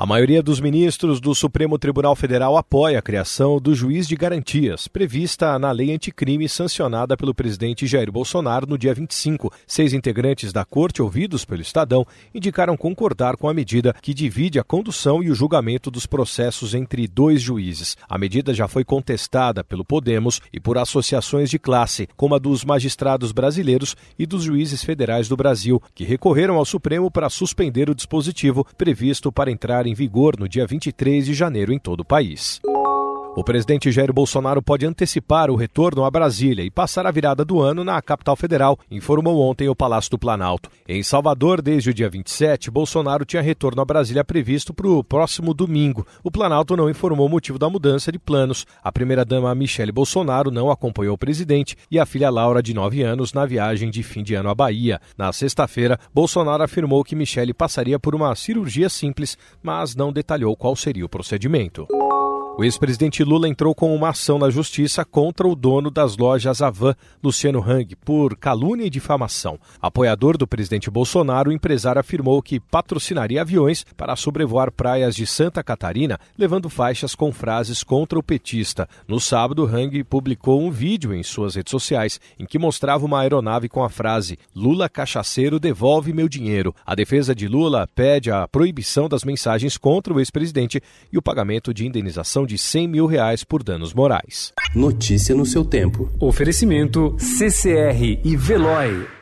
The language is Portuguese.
A maioria dos ministros do Supremo Tribunal Federal apoia a criação do juiz de garantias, prevista na lei anticrime sancionada pelo presidente Jair Bolsonaro no dia 25. Seis integrantes da corte, ouvidos pelo Estadão, indicaram concordar com a medida que divide a condução e o julgamento dos processos entre dois juízes. A medida já foi contestada pelo Podemos e por associações de classe, como a dos magistrados brasileiros e dos juízes federais do Brasil, que recorreram ao Supremo para suspender o dispositivo previsto para entrar em vigor no dia 23 de janeiro em todo o país. O presidente Jair Bolsonaro pode antecipar o retorno a Brasília e passar a virada do ano na capital federal, informou ontem o Palácio do Planalto. Em Salvador, desde o dia 27, Bolsonaro tinha retorno a Brasília previsto para o próximo domingo. O Planalto não informou o motivo da mudança de planos. A primeira-dama Michele Bolsonaro não acompanhou o presidente e a filha Laura, de 9 anos, na viagem de fim de ano à Bahia. Na sexta-feira, Bolsonaro afirmou que Michele passaria por uma cirurgia simples, mas não detalhou qual seria o procedimento. O ex-presidente Lula entrou com uma ação na justiça contra o dono das lojas Avan, Luciano Hang, por calúnia e difamação. Apoiador do presidente Bolsonaro, o empresário afirmou que patrocinaria aviões para sobrevoar praias de Santa Catarina, levando faixas com frases contra o petista. No sábado, Hang publicou um vídeo em suas redes sociais em que mostrava uma aeronave com a frase Lula cachaceiro devolve meu dinheiro. A defesa de Lula pede a proibição das mensagens contra o ex-presidente e o pagamento de indenização de 100 mil reais por danos morais. Notícia no seu tempo. Oferecimento CCR e Veloy.